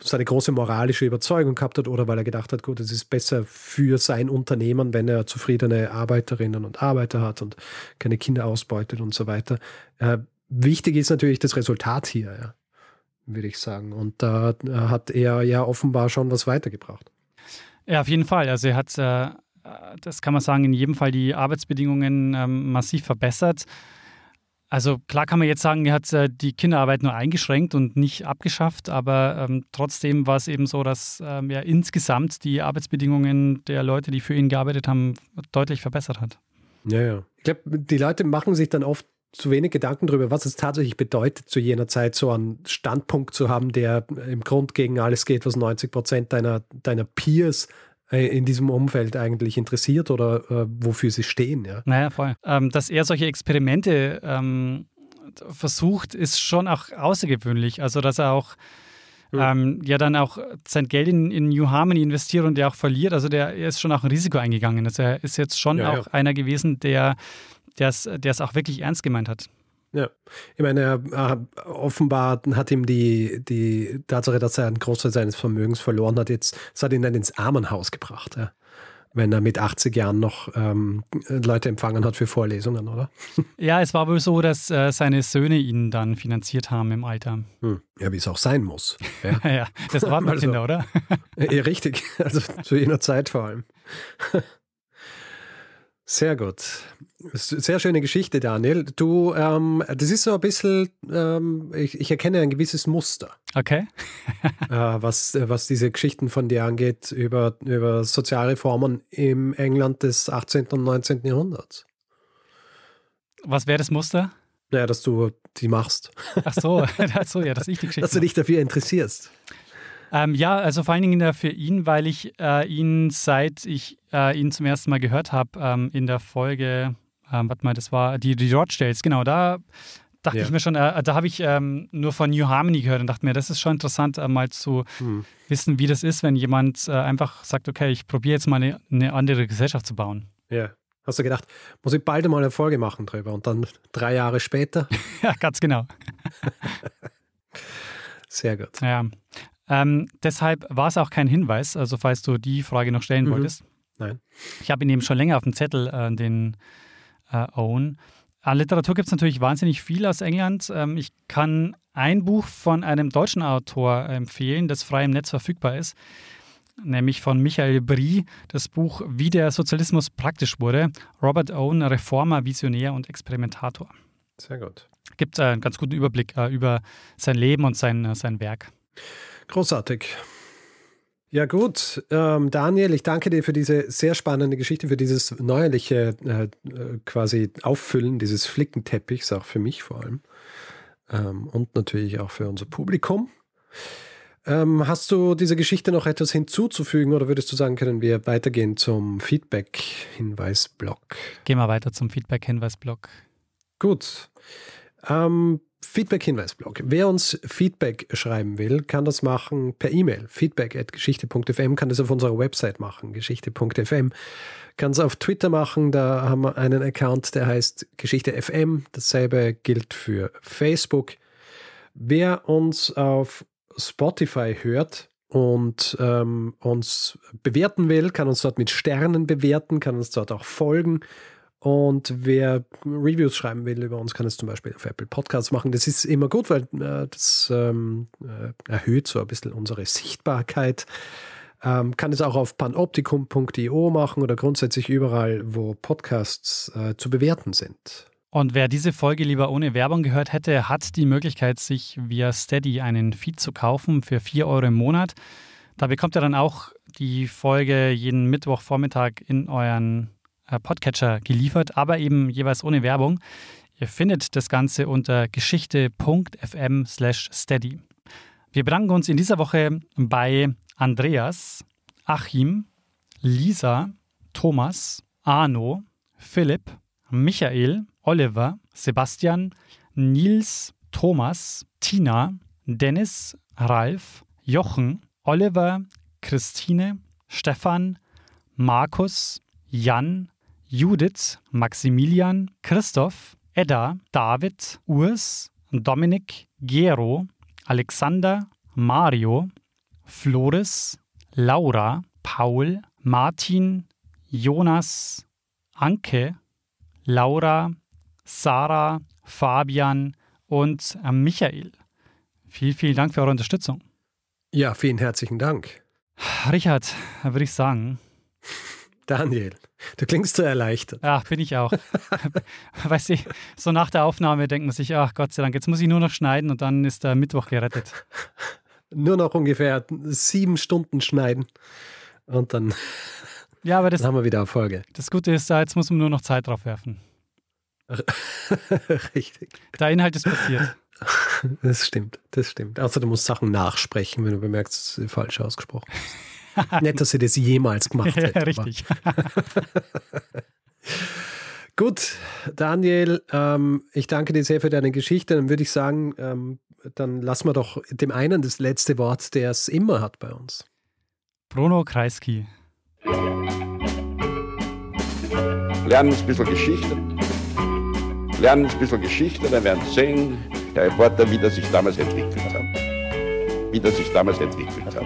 seine große moralische Überzeugung gehabt hat oder weil er gedacht hat, gut, es ist besser für sein Unternehmen, wenn er zufriedene Arbeiterinnen und Arbeiter hat und keine Kinder ausbeutet und so weiter. Äh, wichtig ist natürlich das Resultat hier, ja, würde ich sagen. Und da äh, hat er ja offenbar schon was weitergebracht. Ja, auf jeden Fall. Also er hat, äh, das kann man sagen, in jedem Fall die Arbeitsbedingungen ähm, massiv verbessert. Also klar kann man jetzt sagen, er hat äh, die Kinderarbeit nur eingeschränkt und nicht abgeschafft, aber ähm, trotzdem war es eben so, dass ähm, er insgesamt die Arbeitsbedingungen der Leute, die für ihn gearbeitet haben, deutlich verbessert hat. Ja, ja. Ich glaube, die Leute machen sich dann oft zu wenig Gedanken darüber, was es tatsächlich bedeutet, zu jener Zeit so einen Standpunkt zu haben, der im Grund gegen alles geht, was 90 Prozent deiner, deiner Peers in diesem Umfeld eigentlich interessiert oder äh, wofür sie stehen. Ja. Naja, voll. Ähm, dass er solche Experimente ähm, versucht, ist schon auch außergewöhnlich. Also, dass er auch ähm, ja dann auch sein Geld in, in New Harmony investiert und der auch verliert. Also der er ist schon auch ein Risiko eingegangen. Also er ist jetzt schon ja, auch ja. einer gewesen, der es auch wirklich ernst gemeint hat. Ja, ich meine, er, offenbar hat ihm die, die Tatsache, dass er einen Großteil seines Vermögens verloren hat, jetzt, das hat ihn dann ins Armenhaus gebracht, ja. wenn er mit 80 Jahren noch ähm, Leute empfangen hat für Vorlesungen, oder? Ja, es war wohl so, dass äh, seine Söhne ihn dann finanziert haben im Alter. Hm. Ja, wie es auch sein muss. Ja, ja das waren also, Kinder, oder? ja, richtig, also zu jener Zeit vor allem. Sehr gut. Sehr schöne Geschichte, Daniel. Du, ähm, das ist so ein bisschen, ähm, ich, ich, erkenne ein gewisses Muster. Okay. äh, was, was diese Geschichten von dir angeht über, über Sozialreformen im England des 18. und 19. Jahrhunderts. Was wäre das Muster? Naja, dass du die machst. Ach so, ach so ja, dass ich die Geschichte Dass du dich dafür interessierst. Ähm, ja, also vor allen Dingen für ihn, weil ich äh, ihn seit ich äh, ihn zum ersten Mal gehört habe ähm, in der Folge, ähm, warte mal, das war die, die Rochdales, genau, da dachte ja. ich mir schon, äh, da habe ich ähm, nur von New Harmony gehört und dachte mir, das ist schon interessant, äh, mal zu hm. wissen, wie das ist, wenn jemand äh, einfach sagt, okay, ich probiere jetzt mal eine, eine, andere Gesellschaft zu bauen. Ja. Hast du gedacht, muss ich bald mal eine Folge machen drüber und dann drei Jahre später? ja, ganz genau. Sehr gut. Ja. Ähm, deshalb war es auch kein Hinweis, also falls du die Frage noch stellen mhm. wolltest. Nein. Ich habe ihn eben schon länger auf dem Zettel, äh, den äh, Owen. An Literatur gibt es natürlich wahnsinnig viel aus England. Ähm, ich kann ein Buch von einem deutschen Autor empfehlen, das frei im Netz verfügbar ist, nämlich von Michael Brie, das Buch Wie der Sozialismus praktisch wurde. Robert Owen, Reformer, Visionär und Experimentator. Sehr gut. Gibt äh, einen ganz guten Überblick äh, über sein Leben und sein, äh, sein Werk. Großartig. Ja gut, ähm, Daniel, ich danke dir für diese sehr spannende Geschichte, für dieses neuerliche äh, äh, quasi Auffüllen dieses Flickenteppichs, auch für mich vor allem ähm, und natürlich auch für unser Publikum. Ähm, hast du dieser Geschichte noch etwas hinzuzufügen oder würdest du sagen, können wir weitergehen zum Feedback-Hinweisblock? Gehen wir weiter zum Feedback-Hinweisblock. Gut. Ähm, Feedback-Hinweisblog. Wer uns Feedback schreiben will, kann das machen per E-Mail. Feedback.geschichte.fm kann das auf unserer Website machen, geschichte.fm. Kann es auf Twitter machen, da haben wir einen Account, der heißt Geschichte FM. Dasselbe gilt für Facebook. Wer uns auf Spotify hört, und ähm, uns bewerten will, kann uns dort mit Sternen bewerten, kann uns dort auch folgen und wer Reviews schreiben will über uns, kann es zum Beispiel auf Apple Podcasts machen. Das ist immer gut, weil äh, das ähm, äh, erhöht so ein bisschen unsere Sichtbarkeit. Ähm, kann es auch auf panoptikum.io machen oder grundsätzlich überall, wo Podcasts äh, zu bewerten sind. Und wer diese Folge lieber ohne Werbung gehört hätte, hat die Möglichkeit, sich via Steady einen Feed zu kaufen für 4 Euro im Monat. Da bekommt ihr dann auch die Folge jeden Mittwochvormittag in euren Podcatcher geliefert, aber eben jeweils ohne Werbung. Ihr findet das Ganze unter geschichte.fm/steady. Wir bedanken uns in dieser Woche bei Andreas, Achim, Lisa, Thomas, Arno, Philipp, Michael, Oliver, Sebastian, Nils, Thomas, Tina, Dennis, Ralf, Jochen, Oliver, Christine, Stefan, Markus, Jan, Judith, Maximilian, Christoph, Edda, David, Urs, Dominik, Gero, Alexander, Mario, Floris, Laura, Paul, Martin, Jonas, Anke, Laura, Sarah, Fabian und Michael. Vielen, vielen Dank für eure Unterstützung. Ja, vielen herzlichen Dank. Richard, würde ich sagen. Daniel, du klingst so erleichtert. Ja, bin ich auch. weißt du, so nach der Aufnahme denkt man sich, ach Gott sei Dank, jetzt muss ich nur noch schneiden und dann ist der Mittwoch gerettet. nur noch ungefähr sieben Stunden schneiden und dann, ja, aber das, dann haben wir wieder Erfolge. Das Gute ist, jetzt muss man nur noch Zeit drauf werfen. Richtig. Der Inhalt ist passiert. Das stimmt, das stimmt. Außer du musst Sachen nachsprechen, wenn du bemerkst, dass sie falsch ausgesprochen ist. Nicht, dass sie das jemals gemacht hätte. Ja, richtig. Gut, Daniel, ähm, ich danke dir sehr für deine Geschichte. Dann würde ich sagen, ähm, dann lassen wir doch dem einen das letzte Wort, der es immer hat bei uns. Bruno Kreisky. Lernen ein bisschen Geschichte. Lernen ein bisschen Geschichte, dann werden Sie sehen, der Reporter, wie das sich damals entwickelt hat. Wie das sich damals entwickelt hat.